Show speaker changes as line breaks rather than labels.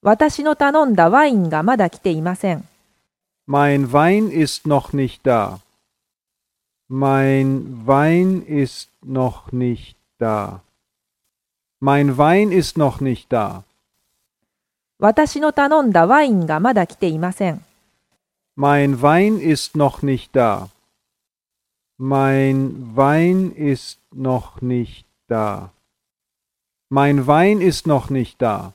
私の頼んだワインがまだ来ていません。
Mein Wein ist noch nicht da. Mein Wein ist noch nicht da. Mein Wein ist noch nicht da.
私の頼んだワインがまだ来ていません。
Mein Wein ist noch nicht da. Mein Wein ist noch nicht da. Mein Wein ist noch nicht da.